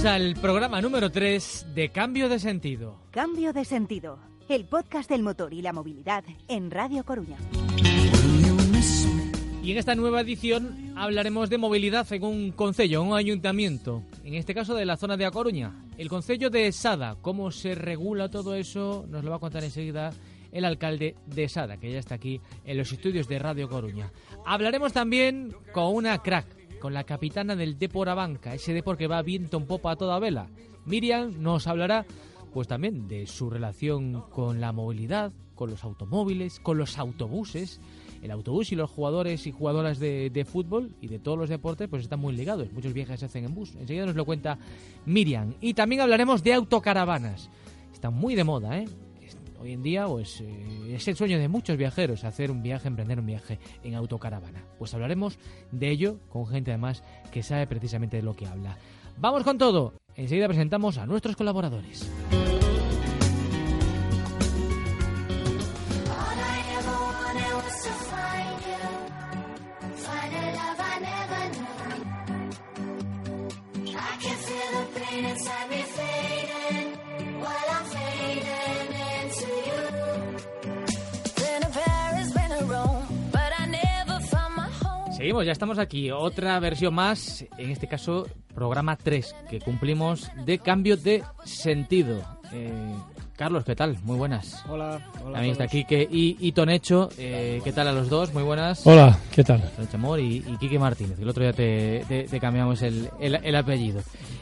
Bienvenidos al programa número 3 de Cambio de Sentido. Cambio de Sentido, el podcast del motor y la movilidad en Radio Coruña. Y en esta nueva edición hablaremos de movilidad en un concello, un ayuntamiento, en este caso de la zona de A Coruña, el concello de Sada. ¿Cómo se regula todo eso? Nos lo va a contar enseguida el alcalde de Sada, que ya está aquí en los estudios de Radio Coruña. Hablaremos también con una crack, con la capitana del Depor Abanca, ese Depor que va viento en popa a toda vela. Miriam nos hablará pues también de su relación con la movilidad, con los automóviles, con los autobuses. El autobús y los jugadores y jugadoras de, fútbol y de todos los deportes pues están muy ligados. Muchos viajes se hacen en bus. Enseguida nos lo cuenta Miriam. Y también hablaremos de autocaravanas. Están muy de moda, ¿eh? Hoy en día pues, eh, es el sueño de muchos viajeros hacer un viaje, emprender un viaje en autocaravana. Pues hablaremos de ello con gente además que sabe precisamente de lo que habla. Vamos con todo. Enseguida presentamos a nuestros colaboradores. Seguimos, ya estamos aquí. Otra versión más, en este caso, programa 3, que cumplimos de cambio de sentido. Eh, Carlos, ¿qué tal? Muy buenas. Hola, hola. También está. Quique y, y Tonecho. Eh, ¿Qué tal a los dos? Muy buenas. Hola, ¿qué tal? Tonecho Amor y, y Quique Martínez. El otro día te, te- te cambiamos el, el- el apellido.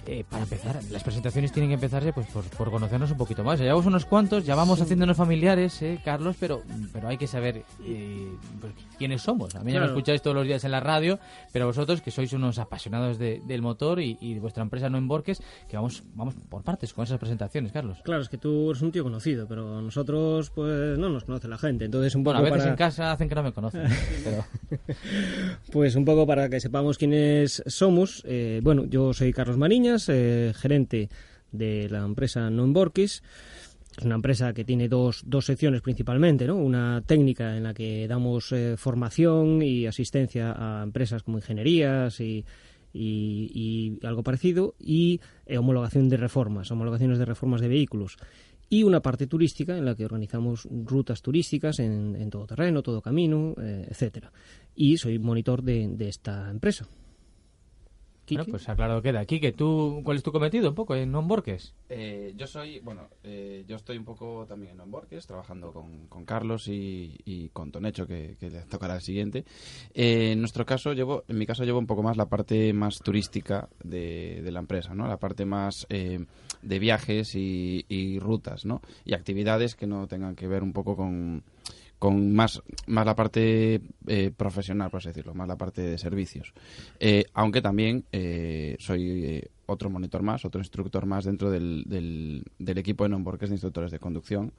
Eh, para empezar, las presentaciones tienen que empezarse pues, por, por conocernos un poquito más. Ya llevamos unos cuantos, ya vamos haciéndonos familiares, eh, Carlos, pero, pero hay que saber eh, pues, quiénes somos. A mí ya me escucháis todos los días en la radio, pero vosotros que sois unos apasionados de- del motor y, y de vuestra empresa no en Borques, que vamos, vamos por partes con esas presentaciones, Carlos. Claro, es que tú eres un tío conocido, pero nosotros pues no nos conoce la gente, entonces un Bueno, poco a veces para en casa hacen que no me conocen, pero... pues un poco para que sepamos quiénes somos. eh, bueno, yo soy Carlos Mariñas, eh, gerente de la empresa Non Borquis. Es una empresa que tiene dos, dos secciones principalmente, ¿no? Una técnica en la que damos eh, formación y asistencia a empresas como ingenierías y, algo parecido, y eh, homologación de reformas, homologaciones de reformas de vehículos. Y una parte turística en la que organizamos rutas turísticas en, todo terreno, todo camino, etcétera. Y soy monitor de esta empresa. Bueno, pues aclarado queda. Quique, ¿tú, ¿cuál es tu cometido un poco en Non Borques? Eh, yo soy, bueno, eh, yo estoy un poco también en Onborques, trabajando con, con Carlos y, y con Tonecho, que, que le tocará el siguiente. Eh, en nuestro caso, llevo, en mi caso, llevo un poco más la parte más turística de, de la empresa, ¿no? La parte más eh, de viajes y, y rutas, ¿no? Y actividades que no tengan que ver un poco con con más, más la parte eh, profesional, por así decirlo, más la parte de servicios. Eh, aunque también eh, soy eh, otro monitor más, otro instructor más dentro del, del, del equipo de Nonborques de instructores de conducción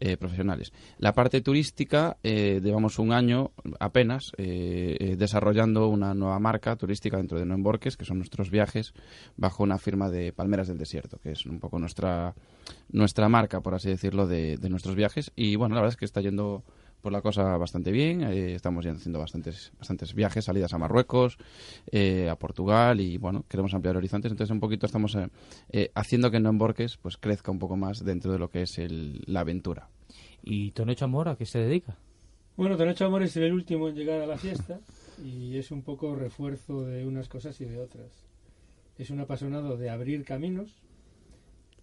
eh, profesionales. La parte turística, eh, llevamos un año apenas desarrollando una nueva marca turística dentro de Nonborques, que son nuestros viajes bajo una firma de Palmeras del Desierto, que es un poco nuestra, nuestra marca, por así decirlo, de, de nuestros viajes. Y bueno, la verdad es que está yendo por la cosa bastante bien. eh, estamos ya haciendo bastantes, bastantes viajes, salidas a Marruecos, eh, a Portugal y bueno, queremos ampliar horizontes. Entonces un poquito estamos eh, eh, haciendo que Borques pues crezca un poco más dentro de lo que es el- la aventura. ¿Y Tonecho Amor a qué se dedica? Bueno, Tonecho Amor es el último en llegar a la fiesta y es un poco refuerzo de unas cosas y de otras. Es un apasionado de abrir caminos,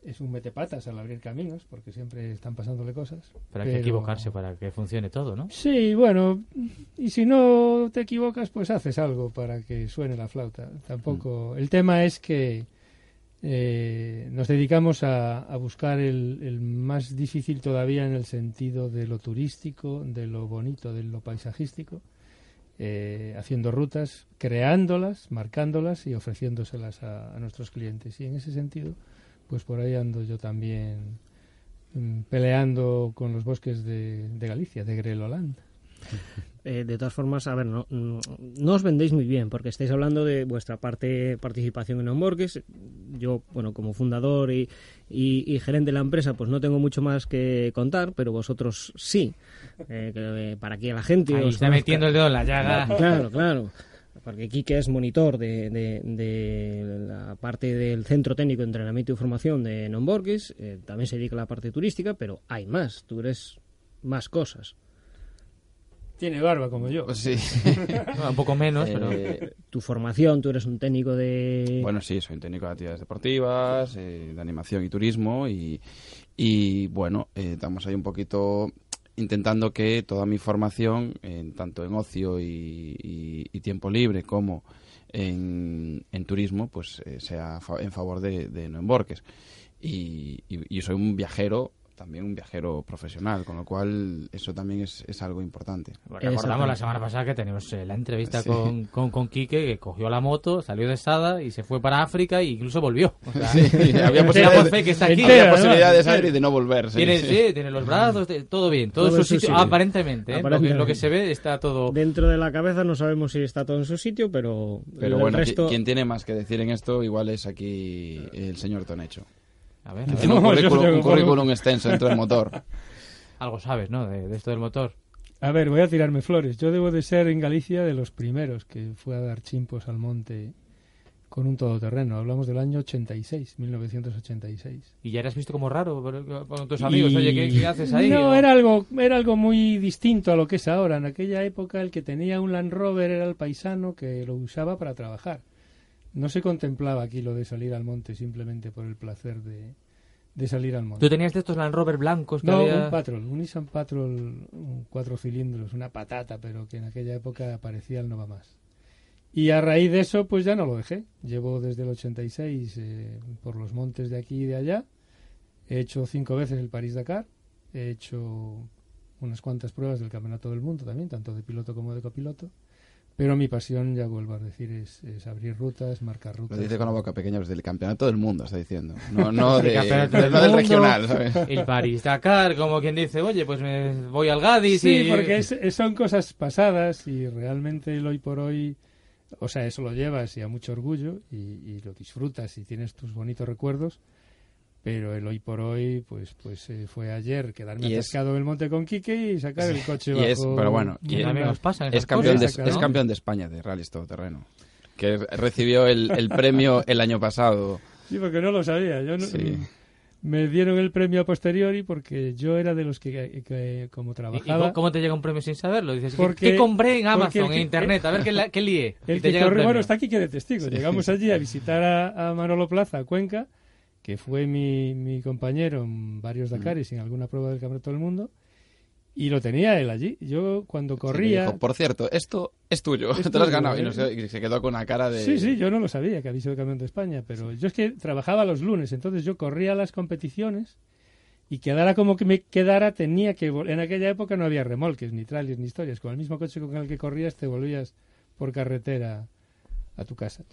es un metepatas al abrir caminos porque siempre están pasándole cosas. Pero hay que equivocarse para que funcione todo, ¿no? Sí, bueno, y si no te equivocas, pues haces algo para que suene la flauta. Tampoco. El tema es que eh, nos dedicamos a, a buscar el, el más difícil todavía en el sentido de lo turístico, de lo bonito, de lo paisajístico, eh, haciendo rutas, creándolas, marcándolas y ofreciéndoselas a, a nuestros clientes. Y en ese sentido, pues por ahí ando yo también mm, peleando con los bosques de, de Galicia, de Greloland. Eh, de todas formas, a ver, no, no, no os vendéis muy bien, porque estáis hablando de vuestra parte participación en Homborges. Yo, bueno, como fundador y, y- y gerente de la empresa, pues no tengo mucho más que contar, pero vosotros sí. Eh, que, eh, para que la gente Ahí os está conozca. metiendo el dedo en la llaga. Claro, claro. Porque Quique es monitor de, de- de la parte del Centro Técnico de Entrenamiento y Formación de Nomborgues, eh, también se dedica a la parte turística, pero hay más, tú eres más cosas. Tiene barba como yo. Pues sí. Un poco menos, pero... Eh, Tu formación, tú eres un técnico de... Bueno, sí, soy un técnico de actividades deportivas, eh, de animación y turismo y, y, bueno, eh, estamos ahí un poquito intentando que toda mi formación, en, tanto en ocio y, y- tiempo libre como en, en turismo, pues eh, sea fa- en favor de, de no emborques. Y, y- y soy un viajero, también un viajero profesional, con lo cual eso también es, es algo importante. Recordamos la semana pasada que tenemos eh, la entrevista Sí. con, con, con Quique, que cogió la moto, salió de Sada y se fue para África e incluso volvió. O sea, había damos posibilidad, fe que está de- aquí. entera, había ¿no? posibilidad de salir y de no volver. sí, Tiene, sí. sí, tiene los brazos, todo bien, todo, Todo en su su sitio, sitio. aparentemente, ¿eh? Lo, que, Aparentemente. lo que se ve está todo... Dentro de la cabeza no sabemos si está todo en su sitio, pero, Pero el bueno, resto... quien tiene más que decir en esto igual es aquí el señor Tonecho. A ver, a ver, un currículum, un extenso dentro del motor. algo sabes, ¿no? De, de esto del motor. A ver, voy a tirarme flores. Yo debo de ser en Galicia de los primeros que fue a dar chimpos al monte con un todoterreno. Hablamos del año 86, 1986. Y ya eras visto como raro con tus amigos. Y- Oye, ¿qué, qué haces ahí? No, O- era algo, era algo muy distinto a lo que es ahora. En aquella época el que tenía un Land Rover era el paisano que lo usaba para trabajar. No se contemplaba aquí lo de salir al monte simplemente por el placer de, de salir al monte. Tú tenías de estos Land Rover blancos que No, había... un Patrol, un Nissan Patrol, un cuatro cilindros, una patata, pero que en aquella época parecía el no va más. Y a raíz de eso, pues ya no lo dejé. Llevo desde el 86 eh, por los montes de aquí y de allá. He hecho cinco veces el París-Dakar. He hecho unas cuantas pruebas del Campeonato del Mundo también, tanto de piloto como de copiloto. Pero mi pasión, ya vuelvo a decir, es, es abrir rutas, marcar Lo rutas. dice con la boca pequeña, pues del campeonato del mundo, está diciendo. No, de- campeonato del no del mundo. regional, ¿sabes? El París-Dakar, como quien dice, oye, pues me voy al Gadis Sí, y... porque es- es- son cosas pasadas y realmente el hoy por hoy, o sea, eso lo llevas y a mucho orgullo y, y lo disfrutas y tienes tus bonitos recuerdos, pero el hoy por hoy, pues pues eh, fue ayer quedarme Y es- atascado en el monte con Quique y sacar el coche Y bajo... es- pero bueno, Y y- también os pasan esas Es campeón, de, cosas, claro. es campeón de España de rallies todoterreno. Que recibió el, el premio el año pasado. Sí, porque no lo sabía. Yo no- Sí. Me dieron el premio a posteriori porque yo era de los que, que como ¿Y- ¿Y, trabajaba... cómo- te llega un premio sin saberlo? Dices, ¿qué- Porque- ¿qué compré en Amazon, el que- en Internet? A ver qué, la- qué lié. El Y te que llega el corre- bueno, premio. está aquí que de testigo. Llegamos allí a visitar a, a Manolo Plaza, a Cuenca, que fue mi, mi compañero en varios Dakares y en alguna prueba del Campeonato del Mundo, y lo tenía él allí. Yo cuando corría... dijo, Por cierto, esto es tuyo, Es te lo has ganado. Y, ¿eh? y se quedó con una cara de... Sí, sí, yo no lo sabía que había sido campeón de España, pero yo es que trabajaba los lunes, entonces yo corría las competiciones y quedara como que me quedara tenía que... En aquella época no había remolques, ni trailers, ni historias. Con el mismo coche con el que corrías te volvías por carretera a tu casa.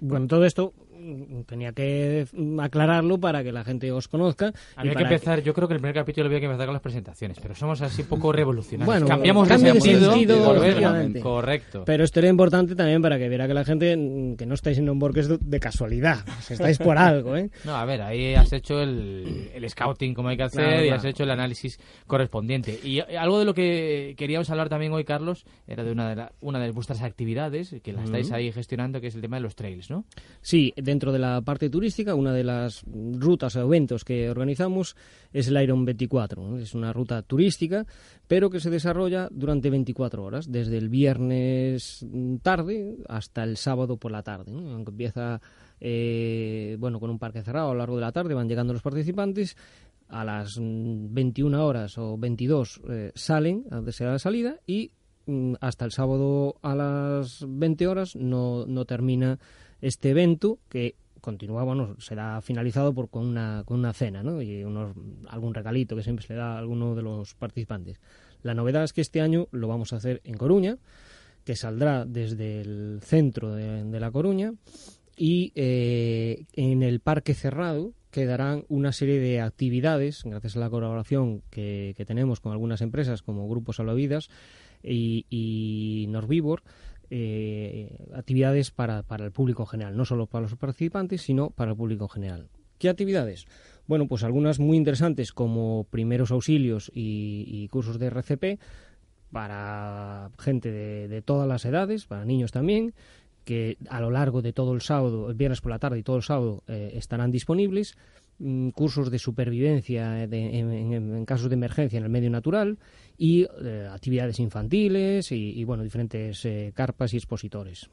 Bueno, todo esto mm, tenía que aclararlo para que la gente os conozca. Había que empezar, yo creo que el primer capítulo había que empezar con las presentaciones, pero somos así un poco revolucionarios. Bueno, Cambiamos de sentido, sentido. Correcto. Pero esto era importante también para que viera que la gente mm, que no estáis en Nomborques de, de casualidad, estáis por algo, ¿eh? No, a ver, ahí has hecho el, el scouting como hay que hacer Claro, y claro. has hecho el análisis correspondiente. Y eh, algo de lo que queríamos hablar también hoy, Carlos, era de una de, la- una de vuestras actividades, que la estáis ahí gestionando, que es el tema de los trails, ¿no? Sí, dentro de la parte turística, una de las rutas o eventos que organizamos es el Iron 24. ¿no? Es una ruta turística, pero que se desarrolla durante 24 horas, desde el viernes tarde hasta el sábado por la tarde. Aunque empieza eh, bueno, con un parque cerrado a lo largo de la tarde, van llegando los participantes. A las mm, 21 horas o 22 eh, salen, a donde será la salida, y mm, hasta el sábado a las 20 horas no, no termina este evento que continúa, bueno, será finalizado por, con, una, con una cena ¿no? y unos, algún regalito que siempre se le da a alguno de los participantes. La novedad es que este año lo vamos a hacer en Coruña, que saldrá desde el centro de, La Coruña y eh, en el parque cerrado quedarán una serie de actividades, gracias a la colaboración que, que tenemos con algunas empresas como Grupos Salvavidas y, y Norvivor, eh, actividades para, para el público en general, no solo para los participantes, sino para el público en general. ¿Qué actividades? Bueno, pues algunas muy interesantes como primeros auxilios y, cursos de RCP, para gente de todas las edades, para niños también, que a lo largo de todo el sábado, el viernes por la tarde y todo el sábado eh, estarán disponibles. Mm, cursos de supervivencia de- en, en- en casos de emergencia en el medio natural y eh, actividades infantiles y, y, bueno, diferentes eh, carpas y expositores.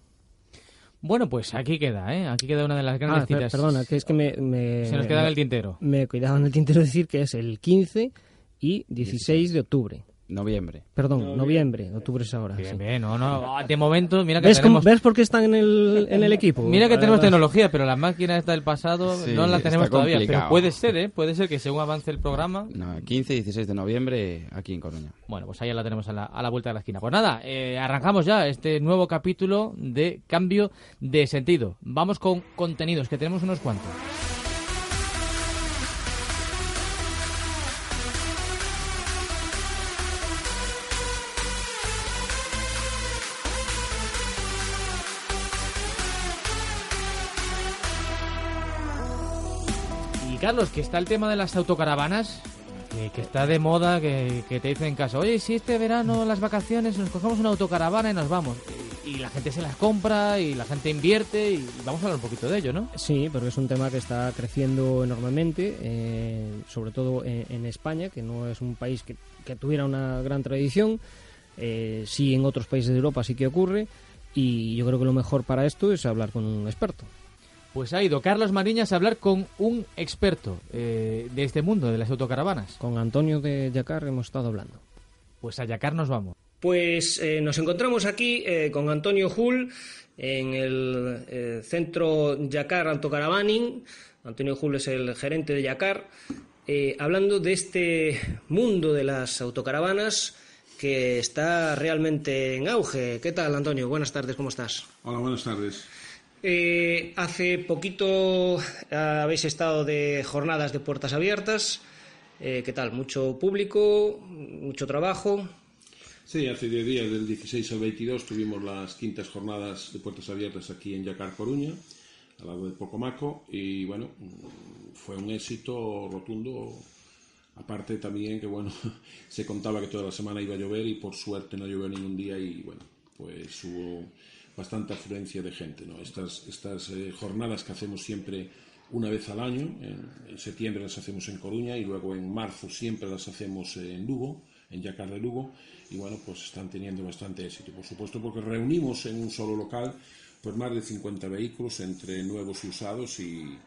Bueno, pues aquí queda, ¿eh? Aquí queda una de las grandes Ah, citas. perdona, que es que me, me- Se nos queda en el tintero. me cuidaba en el tintero decir que es el 15 y 16 de octubre. Noviembre. Perdón, noviembre, octubre es ahora. Bien, sí. bien, no, no. De momento, mira que ¿Ves, cómo- tenemos... ¿Ves por qué están en el, en el equipo? Mira que tenemos tecnología, pero la máquina esta del pasado Sí, no la tenemos está todavía. Pero puede ser, ¿eh? Puede ser que según avance el programa... No, 15 y 16 de noviembre aquí en Coruña. Bueno, pues ahí ya la tenemos a la, a la vuelta de la esquina. Pues nada, eh, arrancamos ya este nuevo capítulo de cambio de sentido. Vamos con contenidos, que tenemos unos cuantos. Carlos, que está el tema de las autocaravanas, que, está de moda, que, que te dicen en casa, oye, si este verano las vacaciones nos cogemos una autocaravana y nos vamos. Y, la gente se las compra y la gente invierte y vamos a hablar un poquito de ello, ¿no? Sí, pero es un tema que está creciendo enormemente, eh, sobre todo en, España, que no es un país que, que tuviera una gran tradición. Eh, sí, en otros países de Europa sí que ocurre. Y yo creo que lo mejor para esto es hablar con un experto. Pues ha ido Carlos Mariñas a hablar con un experto eh, de este mundo, de las autocaravanas. Con Antonio de Yacar hemos estado hablando. Pues a Yacar nos vamos. Pues eh, nos encontramos aquí eh, con Antonio Hull en el eh, centro Yacar Autocaravaning. Antonio Hull es el gerente de Yacar, eh, hablando de este mundo de las autocaravanas que está realmente en auge. ¿Qué tal, Antonio? Buenas tardes, ¿cómo estás? Hola, buenas tardes. Eh, hace poquito habéis estado de jornadas de puertas abiertas. Eh, ¿Qué tal? ¿Mucho público? ¿Mucho trabajo? Sí, hace 10 días, del 16 al 22, tuvimos las quintas jornadas de puertas abiertas aquí en Yacar, Coruña, al lado de Pocomaco, y bueno, fue un éxito rotundo. Aparte también que, bueno, se contaba que toda la semana iba a llover y por suerte no llovió ningún día y, bueno, pues hubo bastante afluencia de gente, ¿no? Estas, estas eh, jornadas que hacemos siempre una vez al año, en, en septiembre las hacemos en Coruña y luego en marzo siempre las hacemos en Lugo, en Yacar de Lugo, y bueno, pues están teniendo bastante éxito, por supuesto, porque reunimos en un solo local pues más de 50 vehículos entre nuevos y usados y,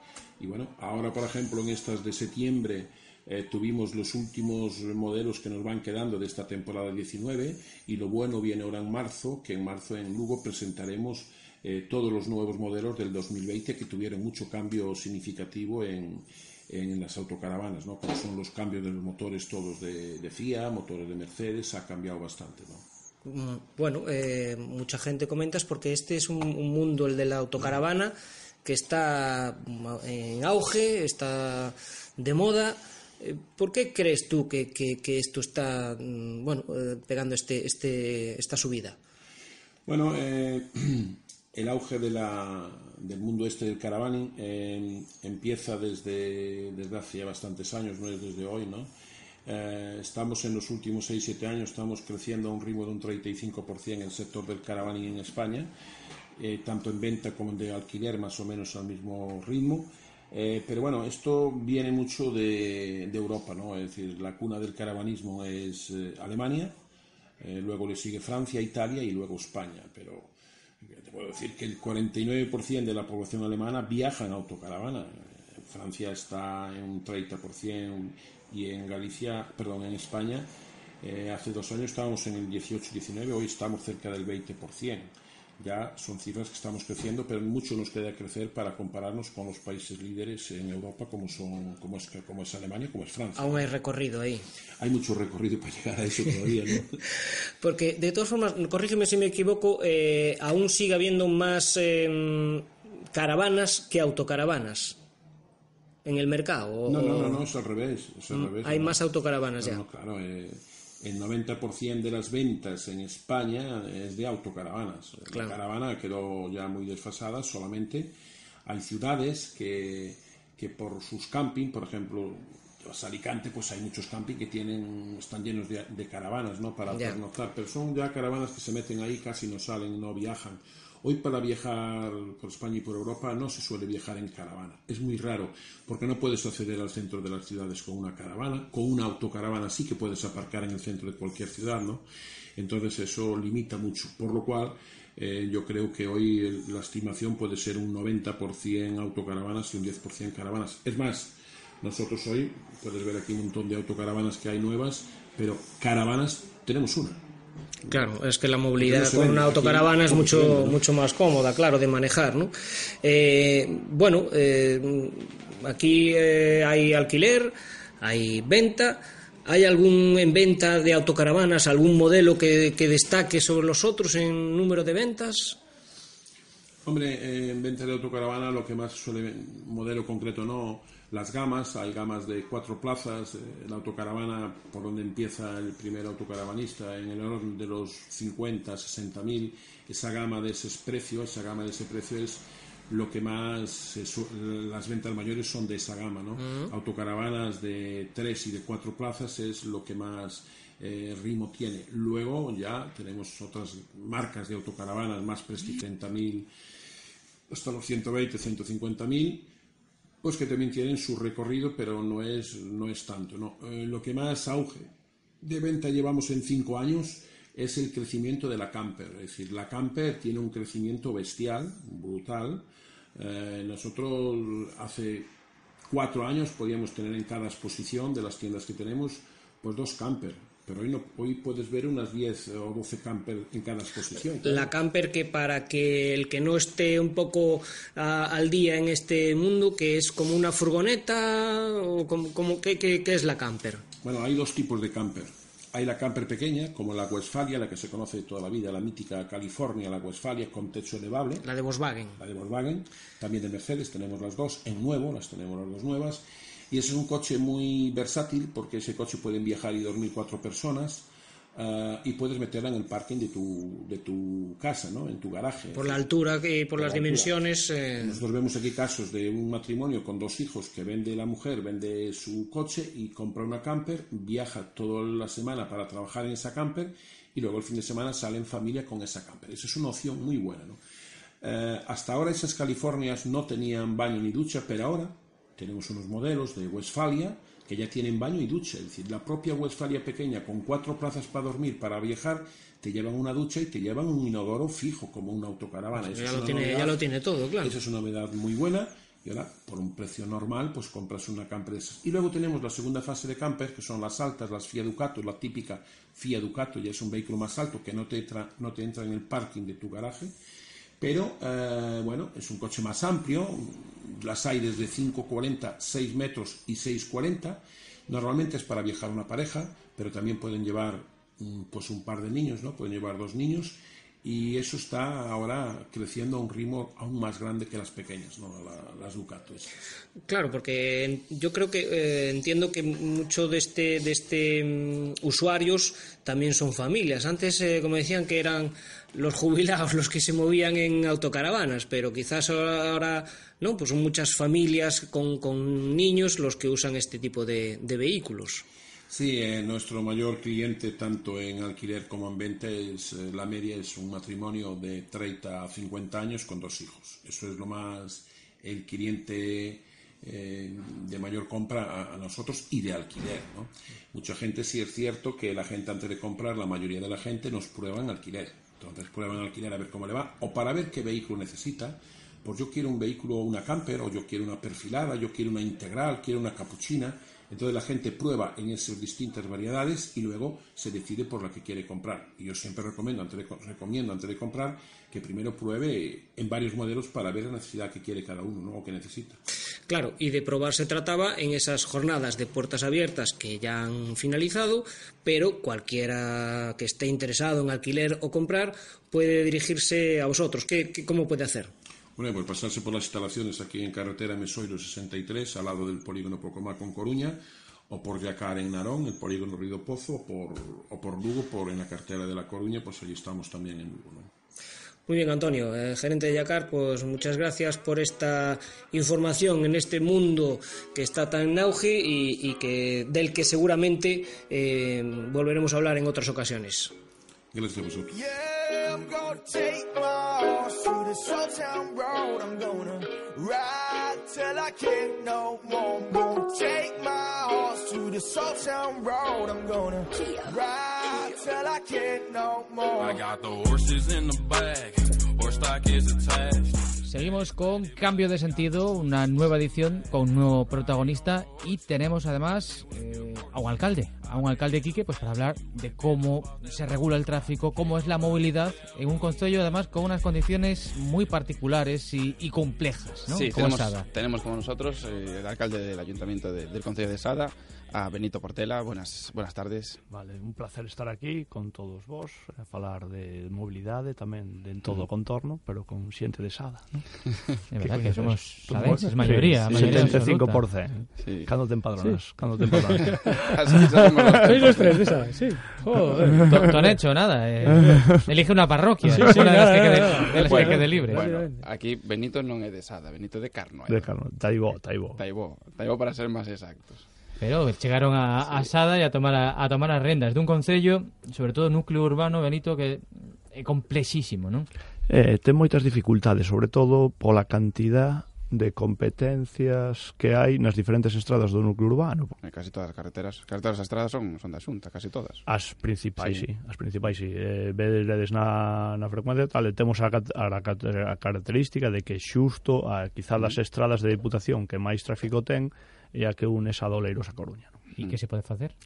y bueno, ahora por ejemplo en estas de septiembre eh, tuvimos los últimos modelos que nos van quedando de esta temporada 19 y lo bueno viene ahora en marzo, que en marzo en Lugo presentaremos eh, todos los nuevos modelos del 2020 que tuvieron mucho cambio significativo en, en las autocaravanas, ¿no? como son los cambios de los motores todos de, de FIA, motores de Mercedes, ha cambiado bastante. ¿no? Mm, Bueno, eh, mucha gente comentas porque este es un, un mundo, el de la autocaravana, que está mm, en auge, está de moda. Eh, ¿Por qué crees tú que, esto está mm, bueno, eh, pegando este, este, esta subida? Bueno, eh, el auge del mundo este del caravaning empieza desde, desde hace bastantes años, no es desde hoy, ¿no? Estamos en los últimos 6-7 años, estamos creciendo a un ritmo de un 35% en el sector del caravaning en España, tanto en venta como de alquiler, más o menos al mismo ritmo. Eh, pero bueno, esto viene mucho de, Europa, ¿no? Es decir, la cuna del caravanismo es eh, Alemania, eh, luego le sigue Francia, Italia y luego España. Pero te puedo decir que el 49% de la población alemana viaja en autocaravana. Francia está en un 30% y en Galicia, perdón, en España, hace dos años estábamos en el 18-19, hoy estamos cerca del 20%. Ya son cifras que estamos creciendo, pero mucho nos queda crecer para compararnos con los países líderes en Europa como, son, como, es, como es Alemania, como es Francia. Aún hay recorrido ahí. Hay mucho recorrido para llegar a eso todavía, ¿no? Porque, de todas formas, corrígeme si me equivoco, eh, aún sigue habiendo más eh, caravanas que autocaravanas en el mercado. o- No, no, no, no, es al revés. es al revés, Mm, Hay ¿no? más autocaravanas ya. no, claro, eh, el 90% de las ventas en España es de autocaravanas. Claro. La caravana quedó ya muy desfasada, solamente hay ciudades que, que por sus camping, por ejemplo, Alicante, pues hay muchos camping que tienen, están llenos de, de caravanas, ¿no? Para pernoctar, pero son ya caravanas que se meten ahí, casi no salen, no viajan. Hoy para viajar por España y por Europa no se suele viajar en caravana. Es muy raro, porque no puedes acceder al centro de las ciudades con una caravana. Con una autocaravana sí que puedes aparcar en el centro de cualquier ciudad, ¿no? Entonces eso limita mucho. Por lo cual, eh, yo creo que hoy la estimación puede ser un 90% autocaravanas y un 10% caravanas. Es más, nosotros hoy, puedes ver aquí un montón de autocaravanas que hay nuevas, pero caravanas tenemos una. Claro, es que la movilidad con una autocaravana es mucho, mucho más cómoda, claro, de manejar, ¿no? Eh, bueno, eh, aquí eh, hay alquiler, hay venta. ¿Hay algún en venta de autocaravanas, algún modelo que, que destaque sobre los otros en número de ventas? Hombre, eh, en venta de autocaravana lo que más suele, modelo concreto no, las gamas, hay gamas de cuatro plazas, eh, la autocaravana por donde empieza el primer autocaravanista en el orden de los 50, 60 mil, esa gama de ese precio, esa gama de ese precio es lo que más, las ventas mayores son de esa gama, ¿no? Autocaravanas de tres y de cuatro plazas es lo que más eh, ritmo tiene. Luego ya tenemos otras marcas de autocaravanas más prestigentes, 30.000 hasta los 120, 150 mil, pues que también tienen su recorrido, pero no es, no es tanto. ¿no? Eh, lo que más auge de venta llevamos en cinco años es el crecimiento de la camper. Es decir, la camper tiene un crecimiento bestial, brutal. Eh, nosotros hace cuatro años podíamos tener en cada exposición de las tiendas que tenemos, pues dos camper. Pero hoy, no, hoy puedes ver unas 10 o 12 camper en cada exposición. La camper que para que el que no esté un poco ah, al día en este mundo, que es como una furgoneta o como, como- ¿qué, qué- qué es la camper? Bueno, hay dos tipos de camper. Hay la camper pequeña, como la Westfalia, la que se conoce de toda la vida, la mítica California, la Westfalia con techo elevable, La de Volkswagen. la de Volkswagen, también de Mercedes, tenemos las dos en nuevo, las tenemos las dos nuevas. Y ese es un coche muy versátil porque ese coche pueden viajar y dormir cuatro personas ah, y puedes meterla en el parking de tu, de tu casa, ¿no? en tu garaje. Por la altura y por, Por las la dimensiones. eh, Nosotros vemos aquí casos de un matrimonio con dos hijos que vende la mujer, vende su coche y compra una camper, viaja toda la semana para trabajar en esa camper y luego el fin de semana sale en familia con esa camper. Esa es una opción muy buena. ¿no? Eh, hasta ahora esas Californias no tenían baño ni ducha, pero ahora tenemos unos modelos de Westfalia que ya tienen baño y ducha. Es decir, la propia Westfalia pequeña con cuatro plazas para dormir, para viajar, te llevan una ducha y te llevan un inodoro fijo como una autocaravana. Eso ya, es lo una tiene, novedad. ya lo tiene todo, claro. Esa es una novedad muy buena. Y ahora, por un precio normal, pues compras una camper de esas. Y luego tenemos la segunda fase de camper, que son las altas, las Fiat Ducato, la típica Fiat Ducato, ya es un vehículo más alto que no te entra, no te entra en el parking de tu garaje. Pero, eh, bueno, es un coche más amplio. Las hay desde 5,40, 6 metros y 6,40. Normalmente es para viajar una pareja, pero también pueden llevar pues un par de niños, ¿no? Pueden llevar dos niños y eso está ahora creciendo a un ritmo aún más grande que las pequeñas, ¿no? La- las Ducato. Claro, porque yo creo que eh, entiendo que mucho de este de este mm, usuarios también son familias. Antes, eh, como decían, que eran los jubilados los que se movían en autocaravanas, pero quizás ahora no, pues son muchas familias con, con niños los que usan este tipo de, de vehículos. Sí, eh, nuestro mayor cliente, tanto en alquiler como en venta, es eh, la media es un matrimonio de 30 a 50 años con dos hijos. Eso es lo más el cliente eh, de mayor compra a, a nosotros y de alquiler. ¿no? Mucha gente sí es cierto que la gente antes de comprar, la mayoría de la gente nos prueba en alquiler. Entonces prueban alquiler a ver cómo le va o para ver qué vehículo necesita. Pues yo quiero un vehículo, una camper, o yo quiero una perfilada, yo quiero una integral, quiero una capuchina. Entonces la gente prueba en esas distintas variedades y luego se decide por la que quiere comprar. Y yo siempre recomiendo antes de, co- recomiendo antes de comprar que primero pruebe en varios modelos para ver la necesidad que quiere cada uno ¿no? o que necesita. Claro, y de probar se trataba en esas jornadas de puertas abiertas que ya han finalizado, pero cualquiera que esté interesado en alquiler o comprar puede dirigirse a vosotros. ¿Qué, qué- cómo puede hacer? Bueno, pues pasarse por las instalaciones aquí en carretera Mesoiro 63, al lado del polígono Pocomaco en Coruña, o por Yacar en Narón, el polígono Río Pozo, o por, o por Lugo, por en la cartera de La Coruña, pues allí estamos también en Lugo. ¿no? Muy bien, Antonio. Eh, gerente de Yacar, pues muchas gracias por esta información en este mundo que está tan en auge y, y que del que seguramente eh, volveremos a hablar en otras ocasiones. Gracias a vosotros. Yeah, I'm gonna take my horse to the small town road. I'm gonna ride till I can't no more. I'm gonna take my horse to the small town road. I'm gonna ride till I can't no more. I got the horses in the back, horse stock is attached. Seguimos con Cambio de Sentido, una nueva edición con un nuevo protagonista y tenemos además eh, a un alcalde, a un alcalde Quique, pues para hablar de cómo se regula el tráfico, cómo es la movilidad en un concello además con unas condiciones muy particulares y, y complejas, ¿no? Sí, Como tenemos, Sada. tenemos con nosotros eh, el alcalde del ayuntamiento de- del Concello de Sada, a Benito Portela. Buenas, buenas tardes. Vale, un placer estar aquí con todos vos, a falar de mobilidade tamén de en todo o contorno, pero con xente de Sada, ¿no? Es verdad que somos Tú sadenses, mo- mayoría, sí, mayoría 75%. Sí. Cando te empadronas, cando te empadronas. Sois los tres de esa, sí. Joder. To han hecho nada, eh, elige una parroquia, Sí, una sí, de las nada, que quede, de las que Bueno, quede libre. Bueno, aquí Benito non é de Sada, Benito é de Carnoedo. De Carno, Taibó, Taibó. Taibó, Taibó para ser máis exactos. Pero chegaron a, sí. a Sada e a tomar a, a tomar as rendas dun concello, sobre todo núcleo urbano, Benito, que é complexísimo, non? Eh, ten moitas dificultades, sobre todo pola cantidad de competencias que hai nas diferentes estradas do núcleo urbano. E casi todas as carreteras, carreteras e estradas son, son da xunta, casi todas. As principais, sí. sí as principais, sí. Eh, vedes na, na frecuencia tal, temos a, a, a característica de que xusto a quizá das mm. estradas de Diputación que máis tráfico ten é a que unes a Doleiros a Coruña. Non? E que se pode facer?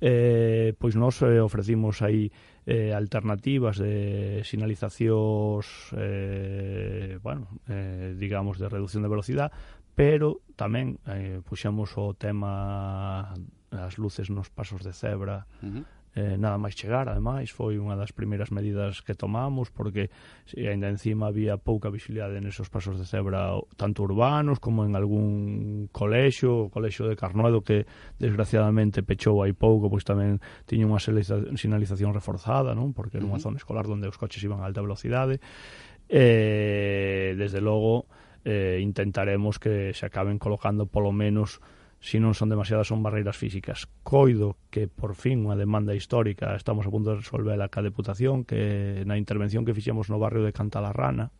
eh, pois nós eh, ofrecimos aí eh, alternativas de sinalizacións eh, bueno, eh, digamos de reducción de velocidade pero tamén eh, puxemos o tema eh, as luces nos pasos de cebra uh -huh eh, nada máis chegar, ademais, foi unha das primeiras medidas que tomamos, porque si, ainda encima había pouca visibilidade nesos pasos de cebra, tanto urbanos como en algún colexo, o colexo de Carnoedo, que desgraciadamente pechou hai pouco, pois tamén tiña unha sinalización reforzada, non? porque era unha zona escolar onde os coches iban a alta velocidade, e, eh, desde logo, eh, intentaremos que se acaben colocando polo menos si non son demasiadas son barreiras físicas. Coido que por fin unha demanda histórica estamos a punto de resolver a ca deputación que na intervención que fixemos no barrio de Cantalarrana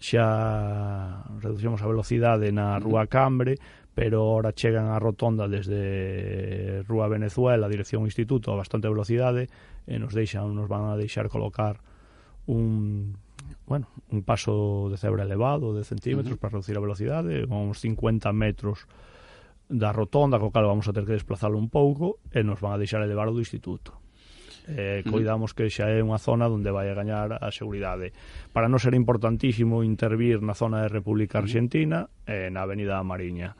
xa reducimos a velocidade na Rúa Cambre pero ora chegan a rotonda desde Rúa Venezuela, dirección instituto, a bastante velocidade, e nos deixan, nos van a deixar colocar un bueno, un paso de cebra elevado de centímetros uh -huh. para reducir a velocidade, uns 50 metros da rotonda, co cal vamos a ter que desplazalo un pouco e nos van a deixar elevar o do instituto. Eh, coidamos que xa é unha zona onde vai a gañar a seguridade. Para non ser importantísimo intervir na zona de República mm. Argentina e eh, na Avenida Mariña.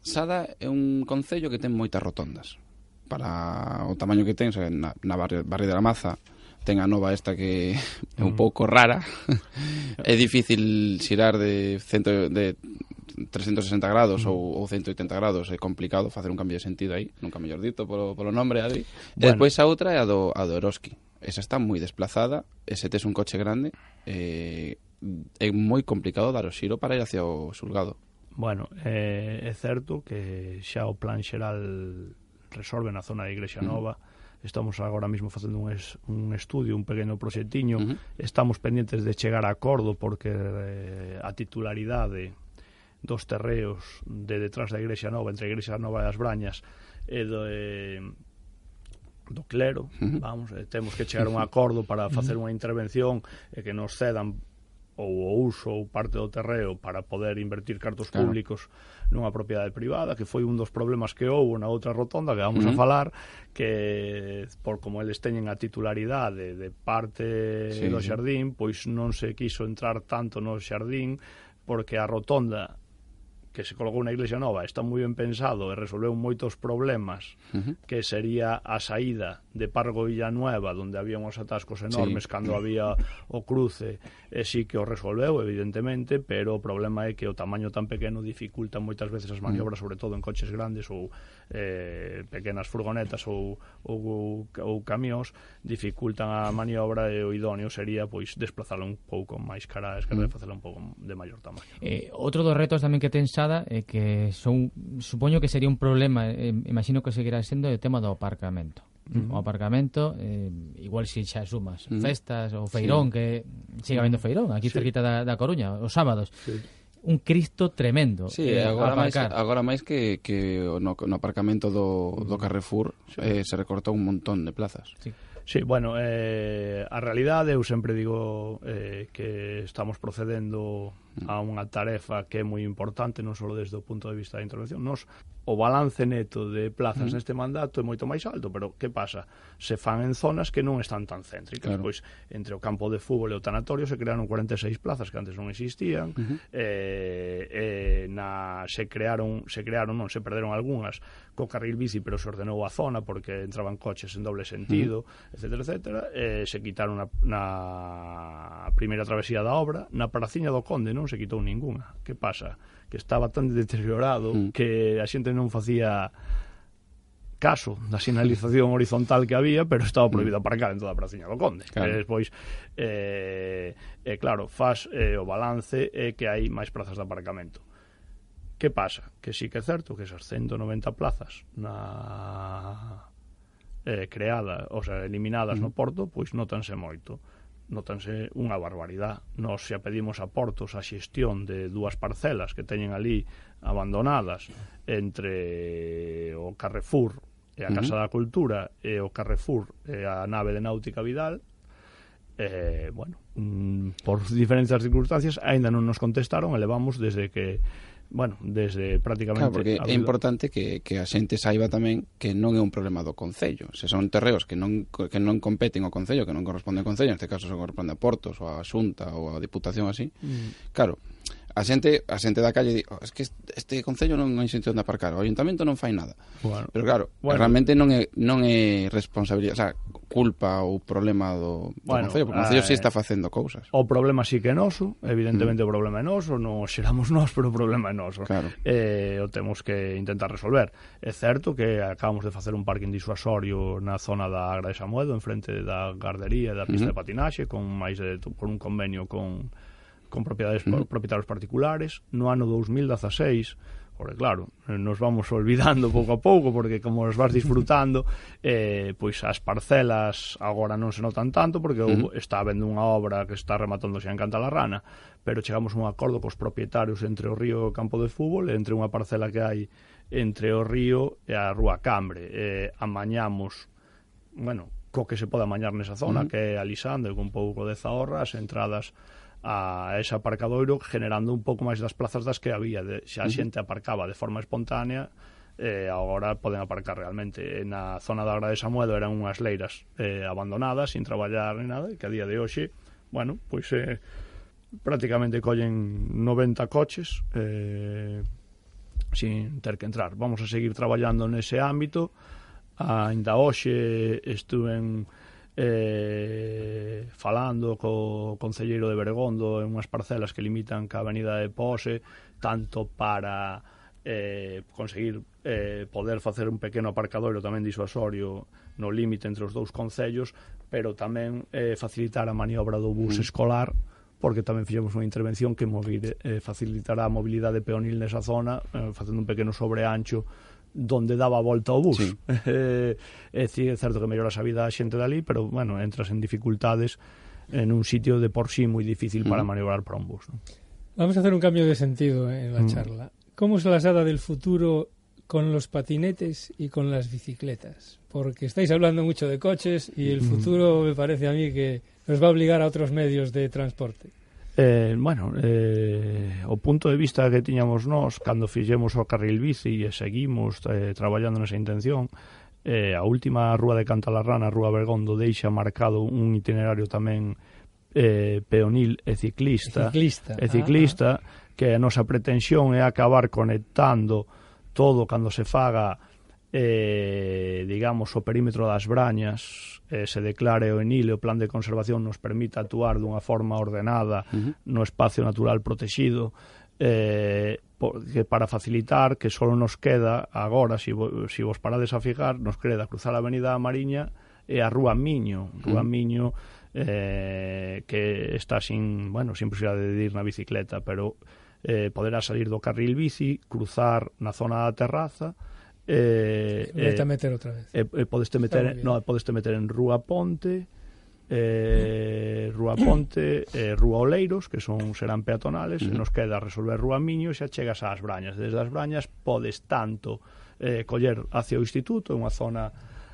Sada é un concello que ten moitas rotondas. Para o tamaño que ten, na, na barrio, barrio de la Maza, ten a nova esta que é un mm. pouco rara. é difícil xirar de cento, de 360 grados mm. ou, ou 180 grados é complicado facer un cambio de sentido aí nunca mellor dito polo, polo nombre Adri bueno. e despois a outra é a do, a do Eroski esa está moi desplazada e se tes un coche grande eh, é moi complicado dar o xiro para ir hacia o xulgado Bueno, eh, é certo que xa o plan xeral resolve na zona de Igrexa mm. Nova mm Estamos agora mesmo facendo un, es, un estudio, un pequeno proxectiño. Uh -huh. Estamos pendentes de chegar a acordo porque eh, a titularidade dos terreos de detrás da Igrexa Nova, entre a Igrexa Nova e as Brañas, e do, eh, do clero, uh -huh. vamos, eh, temos que chegar a un acordo para facer unha intervención e eh, que nos cedan ou o uso ou parte do terreo para poder invertir cartos claro. públicos nunha propiedade privada, que foi un dos problemas que houve na outra rotonda que vamos uh -huh. a falar, que por como eles teñen a titularidade de parte sí, do xardín, pois non se quiso entrar tanto no xardín porque a rotonda que se colocou na Iglesia Nova está moi ben pensado e resolveu moitos problemas uh -huh. que sería a saída de Pargo Villanueva donde había uns atascos enormes sí. cando había o cruce e sí que o resolveu evidentemente pero o problema é que o tamaño tan pequeno dificulta moitas veces as maniobras uh -huh. sobre todo en coches grandes ou eh, pequenas furgonetas ou, ou, ou camións dificultan a maniobra e o idóneo sería pois desplazalo un pouco máis cara a esquerda mm. uh -huh. e facelo un pouco de maior tamaño. Eh, outro dos retos tamén que ten complicada e eh, que son, supoño que sería un problema, eh, imagino que seguirá sendo o tema do aparcamento. Uh -huh. O aparcamento, eh, igual se xa sumas uh -huh. festas ou feirón, sí. que siga habendo feirón, aquí sí. cerquita da, da Coruña, os sábados. Sí un cristo tremendo. Sí, eh, agora máis agora máis que que no, no aparcamento do, do Carrefour sí. eh, se recortou un montón de plazas. Sí. Sí, bueno, eh, a realidade eu sempre digo eh, que estamos procedendo a unha tarefa que é moi importante non só desde o punto de vista da intervención nos o balance neto de plazas mm. neste mandato é moito máis alto, pero que pasa? Se fan en zonas que non están tan céntricas, claro. pois entre o campo de fútbol e o tanatorio se crearon 46 plazas que antes non existían, eh, eh, na, se crearon, se crearon, non, se perderon algunhas co carril bici, pero se ordenou a zona porque entraban coches en doble sentido, etcétera, etcétera, eh, se quitaron na, na primeira travesía da obra, na paraciña do Conde, non non se quitou ningunha. Que pasa? Que estaba tan deteriorado mm. que a xente non facía caso da sinalización horizontal que había, pero estaba prohibido aparcar mm. en toda a Praciña do Conde. Claro. E despois, eh, eh, claro, faz eh, o balance é eh, que hai máis prazas de aparcamento. Que pasa? Que sí que é certo que esas 190 plazas na eh, creada, ou sea, eliminadas mm. no Porto, pois notanse moito notanse unha barbaridad. Nos xa pedimos a Portos a xestión de dúas parcelas que teñen ali abandonadas entre o Carrefour e a Casa uh -huh. da Cultura e o Carrefour e a nave de Náutica Vidal eh, bueno, mm, por diferentes circunstancias aínda non nos contestaron e levamos desde que bueno, desde prácticamente... Claro, porque é importante que, que a xente saiba tamén que non é un problema do Concello. Se son terreos que non, que non competen ao Concello, que non corresponde ao Concello, neste caso se corresponde a Portos, ou a Xunta, ou a Diputación, así, mm. claro, a xente, a xente da calle di, oh, es que este concello non hai sitio onde aparcar, o ayuntamento non fai nada. Bueno, Pero claro, bueno. realmente non é non é responsabilidade, o sea, culpa ou problema do, do bueno, concello, porque o concello eh, si sí está facendo cousas. O problema sí que é noso, evidentemente mm. o problema é noso, non xeramos nós, pero o problema é noso. Claro. Eh, o temos que intentar resolver. É certo que acabamos de facer un parking disuasorio na zona da Agra de Samuedo, en frente da gardería e da pista mm -hmm. de patinaxe, con máis de, por un convenio con con propiedades uh propietarios particulares no ano 2016 porque claro, nos vamos olvidando pouco a pouco, porque como os vas disfrutando, eh, pois as parcelas agora non se notan tanto, porque uh -huh. está habendo unha obra que está rematando xa en Cantalarrana, pero chegamos a un acordo cos propietarios entre o río e o campo de fútbol, entre unha parcela que hai entre o río e a Rúa Cambre. Eh, amañamos, bueno, co que se pode amañar nesa zona, uh -huh. que é alisando Lisanda, con pouco de zahorra, as entradas a ese aparcadoiro generando un pouco máis das plazas das que había. De, xa a xente aparcaba de forma espontánea eh, agora poden aparcar realmente. Na zona da Agra de Samuedo eran unhas leiras eh, abandonadas sin traballar ni nada e que a día de hoxe bueno, pois eh, prácticamente collen 90 coches eh, sin ter que entrar. Vamos a seguir traballando nese ámbito. Ainda hoxe estuve en eh, falando co Concelleiro de Bergondo en unhas parcelas que limitan ca avenida de Pose tanto para eh, conseguir eh, poder facer un pequeno aparcadoiro tamén disuasorio no límite entre os dous concellos pero tamén eh, facilitar a maniobra do bus mm. escolar porque tamén fixemos unha intervención que movir, eh, facilitará a mobilidade peonil nesa zona eh, facendo un pequeno sobreancho donde daba volta o bus. Sí. Eh, é dicir, é certo que melloras a vida a xente dali, pero, bueno, entras en dificultades en un sitio de por sí moi difícil para Mm. maniobrar para un bus. ¿no? Vamos a hacer un cambio de sentido en la Mm. charla. ¿Cómo es la asada del futuro con los patinetes y con las bicicletas? Porque estáis hablando mucho de coches y el Mm. futuro me parece a mí que nos va a obligar a otros medios de transporte. Eh, bueno, eh, o punto de vista que tiñamos nós cando fixemos o carril bici e seguimos eh, traballando nesa intención eh, a última rúa de Cantalarrana, a rúa Bergondo, deixa marcado un itinerario tamén eh, peonil e ciclista, e ciclista, e ciclista ah, que a nosa pretensión é acabar conectando todo cando se faga eh, digamos, o perímetro das brañas eh, se declare o enile, o plan de conservación nos permita actuar dunha forma ordenada uh -huh. no espacio natural protegido, eh, porque para facilitar que só nos queda agora, se si, vo, si vos parades a fijar, nos queda cruzar a avenida Mariña e a Rúa Miño, Rúa uh. Miño eh, que está sin, bueno, sin posibilidade de ir na bicicleta, pero eh, poderá salir do carril bici, cruzar na zona da terraza, Eh, Vete eh, meter outra vez. Eh, eh, podeste meter, no, podeste meter en Rúa Ponte, eh, Rúa Ponte eh, Rúa Oleiros, que son serán peatonales, uh -huh. nos queda resolver Rúa Miño e xa chegas ás Brañas. Desde as Brañas podes tanto eh, coller hacia o instituto, unha zona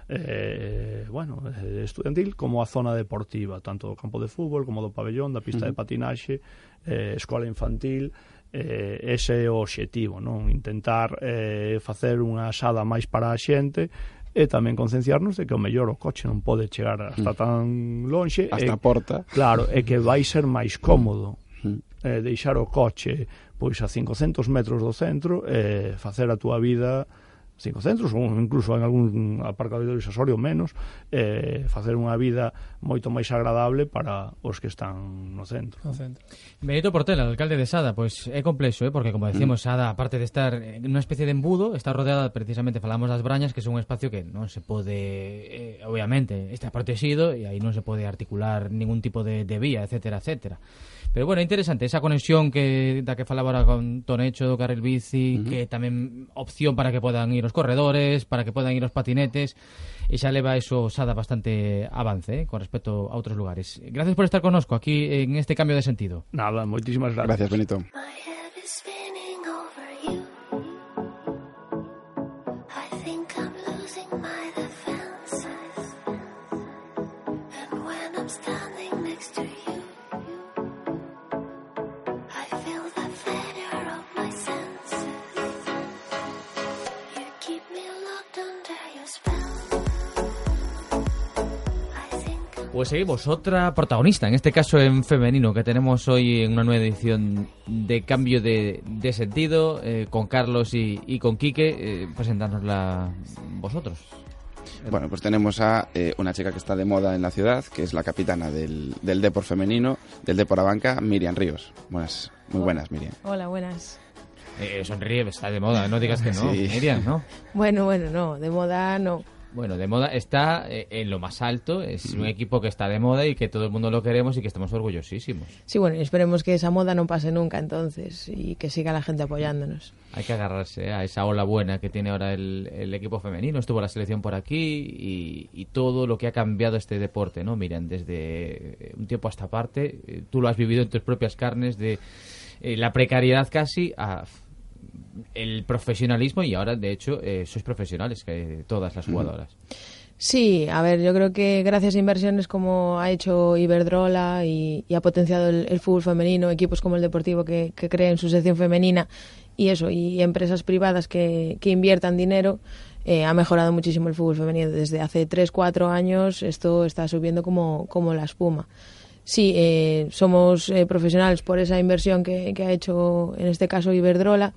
eh, bueno, eh, estudantil como a zona deportiva, tanto do campo de fútbol como do pabellón, da pista uh -huh. de patinaxe, eh, escola infantil, eh, ese é o obxectivo, non? Intentar eh, facer unha asada máis para a xente e tamén concienciarnos de que o mellor o coche non pode chegar hasta mm. tan lonxe hasta e, a porta. Claro, e que vai ser máis cómodo mm. eh, deixar o coche pois a 500 metros do centro e eh, facer a túa vida cinco centros ou incluso en algún aparcadero de menos eh, facer unha vida moito máis agradable para os que están no centro. No centro. Benito Portela, alcalde de Sada, pois é complexo, eh, porque como decimos. Mm. Sada, aparte de estar en unha especie de embudo, está rodeada precisamente, falamos das brañas, que son un espacio que non se pode, eh, obviamente, está protegido e aí non se pode articular ningún tipo de, de vía, etcétera, etcétera. Pero bueno, é interesante esa conexión que da que falaba ahora con Tonecho do Carril Bici, uh -huh. que tamén opción para que podan ir os corredores, para que podan ir os patinetes, e xa leva eso Sada bastante avance eh, con respecto a outros lugares. Gracias por estar connosco aquí en este cambio de sentido. Nada, gracias. Gracias, Benito. Pues seguimos, otra protagonista, en este caso en femenino, que tenemos hoy en una nueva edición de Cambio de, de Sentido, eh, con Carlos y, y con Quique. Eh, presentárnosla vosotros. Bueno, pues tenemos a eh, una chica que está de moda en la ciudad, que es la capitana del, del Depor femenino, del Depor Abanca, Miriam Ríos. Buenas, muy buenas, Miriam. Hola, buenas. Eh, sonríe, está de moda, no digas que no, Sí. Miriam, ¿no? Bueno, bueno, no, de moda no. Bueno, de moda está eh, en lo más alto, es un equipo que está de moda y que todo el mundo lo queremos y que estamos orgullosísimos. Sí, bueno, y esperemos que esa moda no pase nunca entonces y que siga la gente apoyándonos. Hay que agarrarse a esa ola buena que tiene ahora el, el equipo femenino. Estuvo la selección por aquí y, y todo lo que ha cambiado este deporte, ¿no? Miren, desde eh, un tiempo a esta parte, eh, tú lo has vivido en tus propias carnes de eh, la precariedad casi a el profesionalismo y ahora, de hecho, eh, sois profesionales, que todas las jugadoras. Sí, a ver, yo creo que gracias a inversiones como ha hecho Iberdrola y, y ha potenciado el, el fútbol femenino, equipos como el Deportivo que, que creen su sección femenina y eso, y empresas privadas que, que inviertan dinero, eh, ha mejorado muchísimo el fútbol femenino. Desde hace 3, 4 años esto está subiendo como, como la espuma. Sí, eh, somos eh, profesionales por esa inversión que, que ha hecho, en este caso, Iberdrola.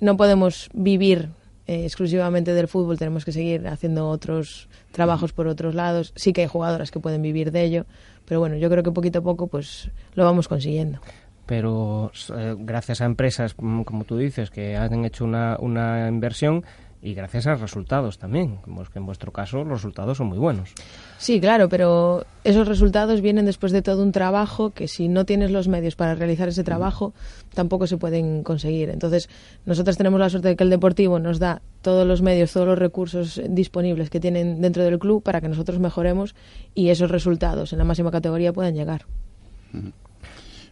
No podemos vivir eh, exclusivamente del fútbol, tenemos que seguir haciendo otros trabajos por otros lados. Sí que hay jugadoras que pueden vivir de ello, pero bueno, yo creo que poquito a poco pues lo vamos consiguiendo. pero eh, gracias a empresas, mm, como tú dices, que han hecho una, una inversión y gracias a resultados también, como es que en vuestro caso los resultados son muy buenos. Sí, claro, pero esos resultados vienen después de todo un trabajo que si no tienes los medios para realizar ese trabajo, tampoco se pueden conseguir. Entonces, nosotros tenemos la suerte de que el Deportivo nos da todos los medios, todos los recursos disponibles que tienen dentro del club para que nosotros mejoremos y esos resultados en la máxima categoría puedan llegar.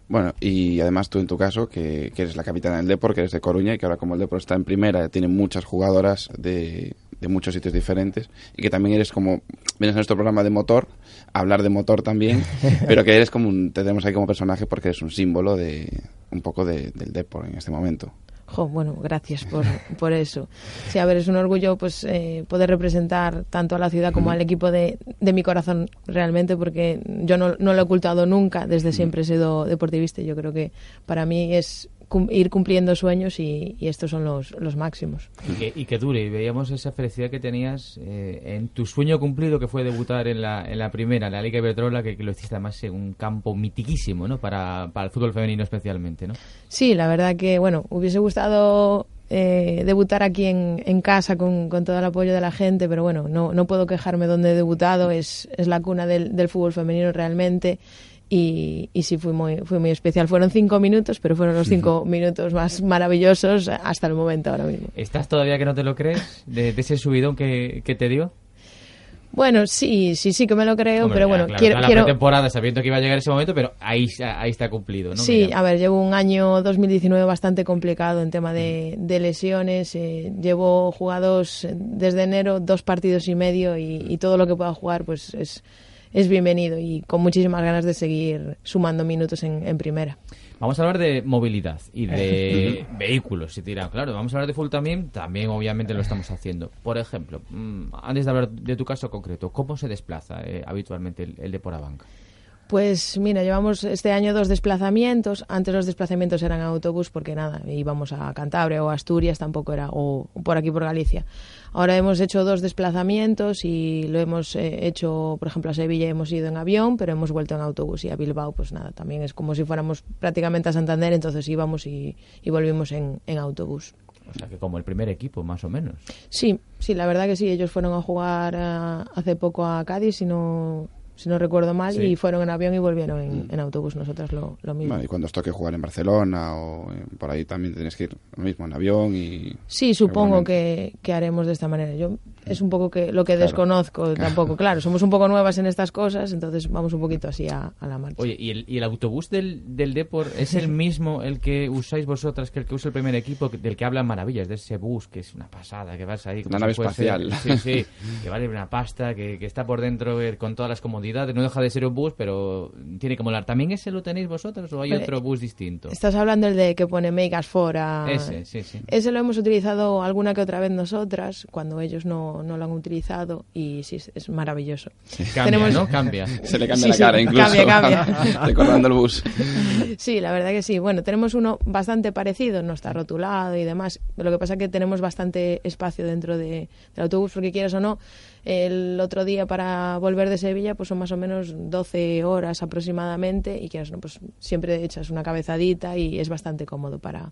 Bueno, y además tú en tu caso, que, que eres la capitana del Depor, que eres de Coruña y que ahora como el Depor está en primera, tiene muchas jugadoras de, de muchos sitios diferentes y que también eres como, vienes a nuestro programa de motor, a hablar de motor también, pero que eres como un, te tenemos ahí como personaje porque eres un símbolo de un poco de, del Depor en este momento. Jo, bueno, gracias por, por eso. Sí, a ver, es un orgullo pues eh, poder representar tanto a la ciudad como al equipo de, de mi corazón realmente, porque yo no, no lo he ocultado nunca, desde siempre he sido deportivista. Yo creo que para mí es cum- ir cumpliendo sueños y, y estos son los, los máximos. Y que, y que dure. Y veíamos esa felicidad que tenías eh, en tu sueño cumplido, que fue debutar en la, en la primera, en la Liga Iberdrola, que, que lo hiciste además en un campo mitiquísimo, ¿no? Para, para el fútbol femenino especialmente, ¿no? Sí, la verdad que, bueno, hubiese gustado eh, debutar aquí en, en casa con, con todo el apoyo de la gente, pero bueno, no, no puedo quejarme donde he debutado, es, es la cuna del, del fútbol femenino realmente. Y, y sí, fue muy, fue muy especial. Fueron cinco minutos, pero fueron los cinco minutos más maravillosos hasta el momento ahora mismo. ¿Estás todavía que no te lo crees de, de ese subidón que, que te dio? Bueno, sí, sí, sí que me lo creo, Hombre, pero ya, bueno, claro, quiero, la quiero, pretemporada sabiendo que iba a llegar ese momento, pero ahí, ahí está cumplido, ¿no? Sí, a ver, llevo un año 2019 bastante complicado en tema de, de lesiones. eh, llevo jugados desde enero dos partidos y medio y, y todo lo que pueda jugar pues es, es bienvenido y con muchísimas ganas de seguir sumando minutos en, en primera. Vamos a hablar de movilidad y de vehículos, si tiran. Claro, vamos a hablar de full también, también obviamente lo estamos haciendo. Por ejemplo, mm, antes de hablar de tu caso concreto, ¿cómo se desplaza eh, habitualmente el, el de Porabanca? Pues mira, llevamos este año dos desplazamientos. Antes los desplazamientos eran en autobús porque nada, íbamos a Cantabria o Asturias, tampoco era, o por aquí por Galicia. Ahora hemos hecho dos desplazamientos y lo hemos eh, hecho, por ejemplo, a Sevilla hemos ido en avión, pero hemos vuelto en autobús y a Bilbao, pues nada, también es como si fuéramos prácticamente a Santander, entonces íbamos y, y volvimos en, en autobús. O sea, que como el primer equipo, más o menos. Sí, sí, la verdad que sí. Ellos fueron a jugar eh, hace poco a Cádiz, si no, si no recuerdo mal, Sí. y fueron en avión y volvieron en, en autobús. Nosotros lo, lo mismo. Bueno, y cuando os toque jugar en Barcelona o en- por ahí también tienes que ir lo mismo en avión y... Sí, supongo que, que haremos de esta manera. Yo es un poco que lo que Claro. desconozco tampoco. Claro, somos un poco nuevas en estas cosas, entonces vamos un poquito así a, a la marcha. Oye, ¿y el, y el autobús del, del Depor es el mismo el que usáis vosotras que el que usa el primer equipo, del que hablan maravillas, de ese bus que es una pasada, que vas ahí... Una nave espacial. Sí, sí, que vale una pasta, que, que está por dentro eh, con todas las comodidades, no deja de ser un bus, pero tiene que molar. ¿También ese lo tenéis vosotros o hay Vale. otro bus distinto? Estás hablando del de que pone Make Us For a... Ese, sí, sí. Ese lo hemos utilizado alguna que otra vez nosotras, cuando ellos no, no lo han utilizado, y sí, es- maravilloso. Cambia, ¿no? Cambia. Se le cambia Sí, la sí, cara incluso. cambia, cambia. recordando el bus. Sí, la verdad que sí. Bueno, tenemos uno bastante parecido, no está rotulado y demás. Lo que pasa es que tenemos bastante espacio dentro de- del autobús, porque quieras o no, el otro día para volver de Sevilla, pues son más o menos 12 horas aproximadamente, y no, pues siempre echas una cabezadita y es bastante cómodo para,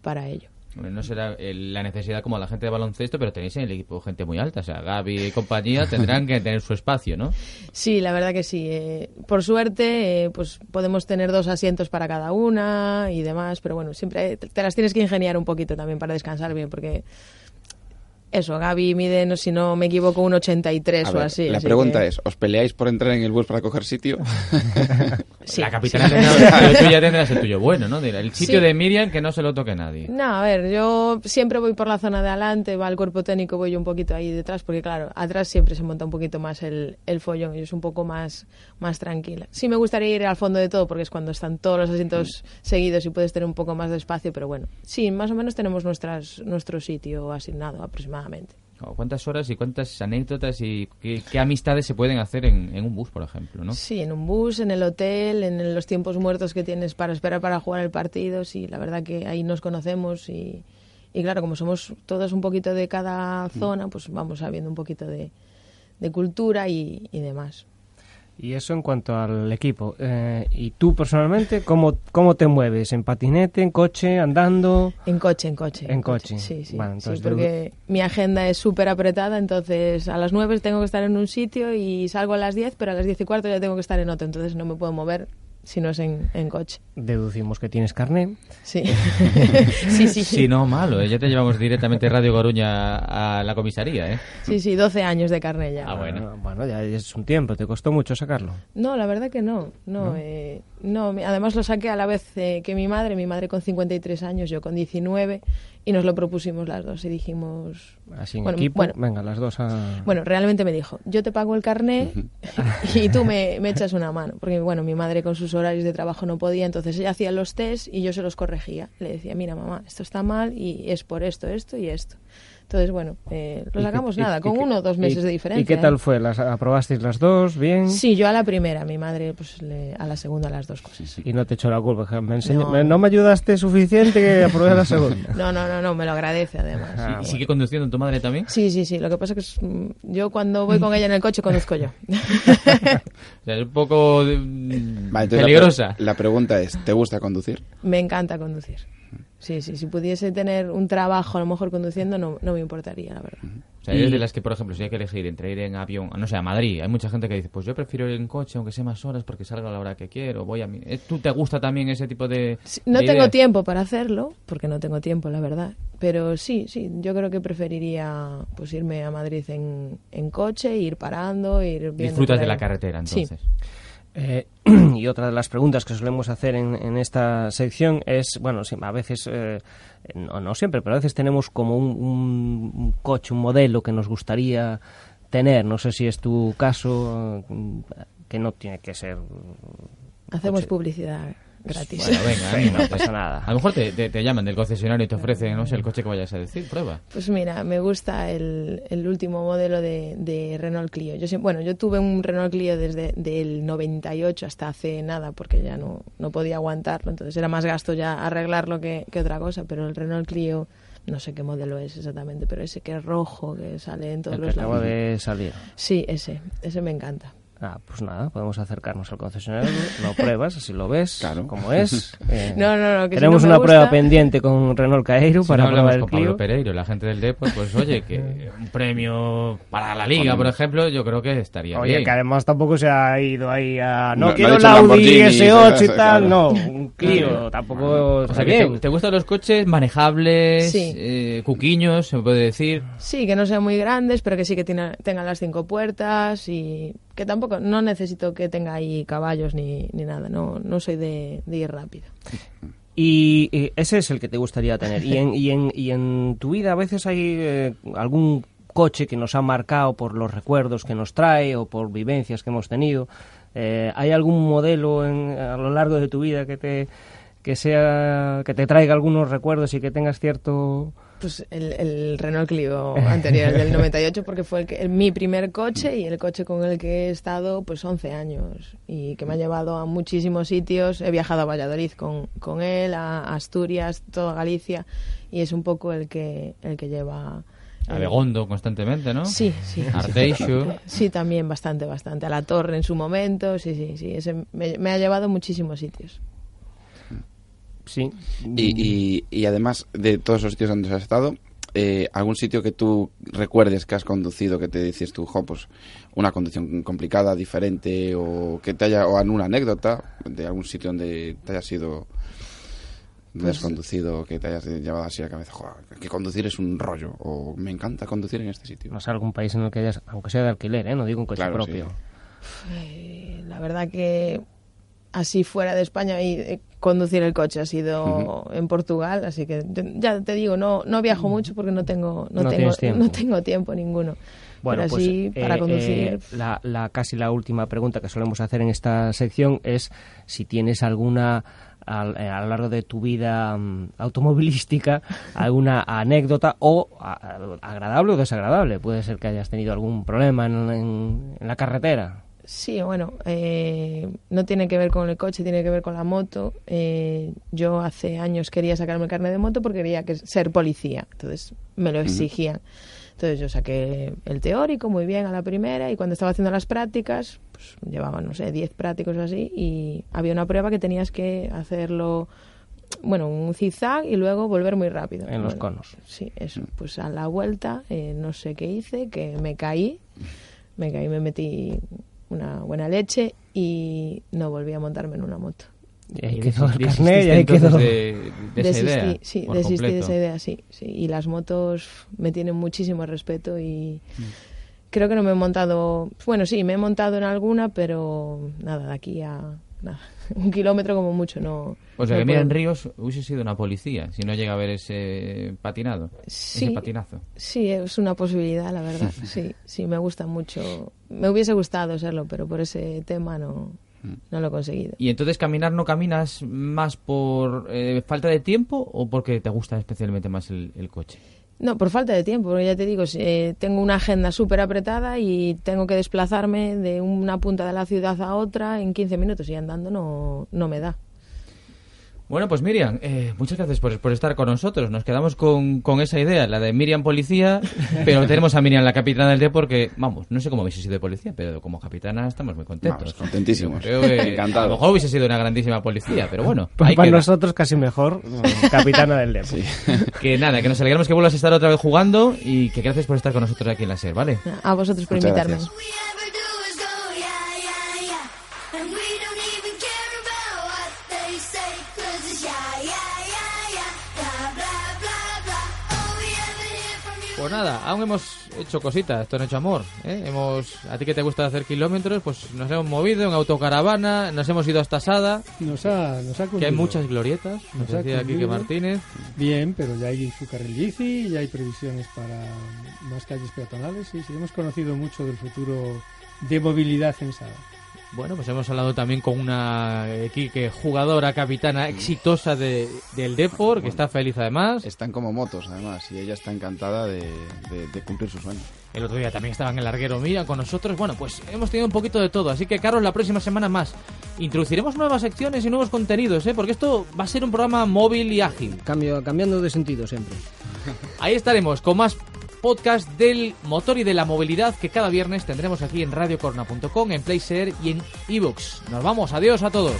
para ello. No será eh, la necesidad como la gente de baloncesto, pero tenéis en el equipo gente muy alta. O sea, Gaby y compañía tendrán que tener su espacio, ¿no? Sí, la verdad que sí. Eh, por suerte, eh, pues podemos tener dos asientos para cada una y demás, pero bueno, siempre te las tienes que ingeniar un poquito también para descansar bien, porque eso, Gaby mide, no, si no me equivoco, un 83 A o ver, así. la así pregunta que- es, ¿os peleáis por entrar en el bus para coger sitio? Sí, la capitana sí. tendrá, pero tú ya tendrás el tuyo bueno, ¿no? El sitio Sí. de Miriam que no se lo toque nadie. No, a ver, yo siempre voy por la zona de adelante, va el cuerpo técnico, voy yo un poquito ahí detrás, porque claro, atrás siempre se monta un poquito más el, el follón, yo soy un poco más, más tranquila. Sí me gustaría ir al fondo de todo, porque es cuando están todos los asientos seguidos y puedes tener un poco más de espacio, pero bueno, sí, más o menos tenemos nuestras, nuestro sitio asignado aproximadamente. ¿Cuántas horas y cuántas anécdotas y qué, qué amistades se pueden hacer en, en un bus, por ejemplo, no? Sí, en un bus, en el hotel, en los tiempos muertos que tienes para esperar para jugar el partido, sí, la verdad que ahí nos conocemos y, y claro, como somos todos un poquito de cada zona, pues vamos sabiendo un poquito de, de cultura y, y demás. Y eso en cuanto al equipo. Eh, ¿Y tú personalmente cómo, cómo te mueves? ¿En patinete, en coche, andando? En coche, en coche. En coche. Sí, sí. Sí, entonces porque mi agenda es súper apretada, entonces a las 9 tengo que estar en un sitio y salgo a las 10, pero a las 10 y cuarto ya tengo que estar en otro, entonces no me puedo mover si no es en, en coche. Deducimos que tienes carné. Sí. sí, sí. Si no, malo, ¿eh? ya te llevamos directamente Radio Coruña a la comisaría, ¿eh? Sí, sí, 12 años de carne ya. Ah, bueno. Bueno, ya es un tiempo. ¿Te costó mucho sacarlo? No, la verdad que no. No, ¿No? eh, no, mi- además lo saqué a la vez eh, que mi madre, mi madre con 53 años, yo con 19, y nos lo propusimos las dos y dijimos... Así en Bueno, equipo. bueno. Venga, las dos a... Bueno, realmente me dijo, yo te pago el carné y tú me, me echas una mano. Porque, bueno, mi madre con sus horarios de trabajo no podía, entonces ella hacía los test y yo se los corregía. Le decía, mira, mamá, esto está mal y es por esto, esto y esto. Entonces, bueno, eh, lo ¿Y sacamos y- nada, y con uno o dos y- meses de ¿Y diferencia. qué ¿eh? tal fue? ¿Las aprobasteis las dos? ¿Bien? Sí, yo a la primera, mi madre pues le- a la segunda las dos cosas. Y no te echó la culpa. que Me enseñó- No. me- no me ayudaste suficiente que aprobé la segunda. No, no, no, no, me lo agradece además. Ah, ¿Y sigue conduciendo tu madre también? Sí, sí, sí. Lo que pasa es que es, mm, yo cuando voy con ella en el coche conduzco yo. O sea, es un poco de- Vale, entonces la pre- peligrosa. La, pregunta es, ¿te gusta conducir? me encanta conducir. Sí, sí. Si pudiese tener un trabajo a lo mejor conduciendo no, no me importaría, la verdad. O sea, eres de las que, por ejemplo, si hay que elegir entre ir en avión, no sé, a Madrid, hay mucha gente que dice, pues yo prefiero ir en coche, aunque sea más horas, porque salgo a la hora que quiero, voy a mi... ¿Eh, ¿Tú te gusta también ese tipo de No de tengo ideas? tiempo para hacerlo, porque no tengo tiempo, la verdad. Pero sí, sí, yo creo que preferiría pues irme a Madrid en, en coche, ir parando, ir viendo... Disfrutas de la carretera, Sí. Eh, y otra de las preguntas que solemos hacer en, en esta sección es, bueno, a veces, eh, no, no siempre, pero a veces tenemos como un, un- un coche, un modelo que nos gustaría tener. No sé si es tu caso, eh, que no tiene que ser... Hacemos coche. publicidad gratis. Bueno, venga, Sí, no pasa nada. A lo mejor te, te- te llaman del concesionario y te ofrecen, no sé, el coche que vayas a decir, prueba. Pues mira, me gusta el, el último modelo de, de Renault Clio. Yo bueno, yo tuve un Renault Clio desde el 98 hasta hace nada porque ya no, no podía aguantarlo, entonces era más gasto ya arreglarlo que, que otra cosa, pero el Renault Clio, no sé qué modelo es exactamente, pero ese que es rojo, que sale en todos El que los acaba lados. de salir. Sí, ese, ese me encanta. Ah, pues nada, podemos acercarnos al concesionario, lo pruebas, así lo ves, como es. Eh, No, no, no, que si Tenemos no una prueba pendiente con Renault Caeiro Si para no probar el con Pablo Clio. Pereiro, la gente del Depot, pues oye, que un premio para la liga, por ejemplo, yo creo que estaría Oye, bien. que además tampoco se ha ido ahí a... No, No, no quiero el dicho Audi Lamborghini, S8 y claro. tal, no, un Clio, tampoco O sea, que te, te gustan los coches manejables, Sí. eh, cuquiños, se puede decir. Sí, que no sean muy grandes, pero que sí que tiene- tengan las cinco puertas y que tampoco, no necesito que tenga ahí caballos ni, ni nada, no, no soy de, ir rápido. Y, y ese es el que te gustaría tener. Y en, y en, y en tu vida a veces hay eh, algún coche que nos ha marcado por los recuerdos que nos trae o por vivencias que hemos tenido. Eh, ¿Hay algún modelo en- a lo largo de tu vida que te que sea que te traiga algunos recuerdos y que tengas cierto Pues el, el Renault Clio anterior, el del 98, porque fue el que- el- mi primer coche y el coche con el que he estado pues 11 años y que me ha llevado a muchísimos sitios. He viajado a Valladolid con, con él, a Asturias, toda Galicia y es un poco el que, el que lleva... A Begondo constantemente, ¿no? Sí, sí. Arteixo. Sí, también bastante, bastante. A la torre en su momento, sí, sí, sí. Ese me, me ha llevado a muchísimos sitios. Sí. Y, y, y además de todos los sitios donde has estado, eh, ¿algún sitio que tú recuerdes que has conducido que te dices tú, jo, pues una conducción complicada, diferente, o que te haya, o alguna anécdota de algún sitio donde te hayas ido, donde has Pues- conducido, que te hayas llevado así a la cabeza, jo, que conducir es un rollo, o me encanta conducir en este sitio? no sé, algún país en el que hayas, aunque sea de alquiler, ¿eh? no digo un coche Claro, propio. Eh, la verdad que así fuera de España y eh, conducir el coche ha sido en Portugal, así que ya te digo, no no viajo mucho porque no tengo no, No tengo tiempo. no tengo tiempo ninguno. Bueno, Pero pues así eh, para eh, conducir la, la- casi la última pregunta que solemos hacer en esta sección es si tienes alguna al- eh, a, lo largo de tu vida mm, automovilística alguna anécdota o a- a- agradable o desagradable. Puede ser que hayas tenido algún problema en, en- en la carretera. Sí, bueno, eh, no tiene que ver con el coche, tiene que ver con la moto. Eh, yo hace años quería sacarme el carnet de moto porque quería que, ser policía, entonces me lo exigían. Entonces yo saqué el teórico muy bien a la primera y cuando estaba haciendo las prácticas, pues llevaba, no sé, 10 prácticos o así y había una prueba que tenías que hacerlo, bueno, un zigzag y luego volver muy rápido. En los conos. Sí, eso. Pues a la vuelta, eh, no sé qué hice, que me caí, me caí, me metí una buena leche y no volví a montarme en una moto. Y ahí quedó el carnet y ahí quedó. de- de esa desistí, idea, sí, desistí de esa idea, sí, sí. Y las motos me tienen muchísimo respeto y creo que no me he montado, bueno, sí, me he montado en alguna, pero nada, de aquí a nada, un kilómetro como mucho, no. O sea no que mira, en puedo. Ríos hubiese sido una policía si no llega a haber ese patinado, Sí. ese patinazo. Sí, es una posibilidad, la verdad. Sí, sí, me gusta mucho. Me hubiese gustado serlo, pero por ese tema no, no lo he conseguido. Y entonces caminar no caminas más por eh, falta de tiempo o porque te gusta especialmente más el, el coche. No, por falta de tiempo, porque ya te digo, eh, tengo una agenda súper apretada y tengo que desplazarme de una punta de la ciudad a otra en 15 minutos y andando no, no me da. Bueno, pues Miriam, eh, muchas gracias por, por estar con nosotros. Nos quedamos con, con esa idea, la de Miriam Policía, pero tenemos a Miriam la capitana del D porque, vamos, no sé cómo hubiese sido de policía, pero como capitana estamos muy contentos. Vamos, contentísimos. Creo que Encantado. A lo mejor hubiese sido una grandísima policía, pero bueno. Pues para queda. nosotros casi mejor, mm, capitana del Depor. Que nada, que nos alegramos que vuelvas a estar otra vez jugando y que gracias por estar con nosotros aquí en la SER, ¿vale? A vosotros por Muchas invitarme. gracias. Pues nada, aún hemos hecho cositas, esto no hecho amor. ¿eh? Hemos, a ti que te gusta hacer kilómetros, pues nos hemos movido en autocaravana, nos hemos ido hasta Sada, Nos ha, nos ha que hay muchas glorietas, nos Nos decía Quique. Martínez. Bien, pero ya hay su carril bici, ya hay previsiones para más calles peatonales y sí, hemos conocido mucho del futuro de movilidad en Sada. Bueno, pues hemos hablado también con una Quique, jugadora, capitana exitosa de, del Depor, que está feliz además. Están como motos, además, y ella está encantada de, de- de cumplir su sueño. El otro día también estaba en el larguero Mira con nosotros. Bueno, pues hemos tenido un poquito de todo. Así que, Carlos, la próxima semana más. Introduciremos nuevas secciones y nuevos contenidos, ¿eh? Porque esto va a ser un programa móvil y ágil. Cambio, cambiando de sentido siempre. Ahí estaremos con más podcast del motor y de la movilidad que cada viernes tendremos aquí en radiocorna.com, en PlayShare y en ebooks. Nos vamos, adiós a todos.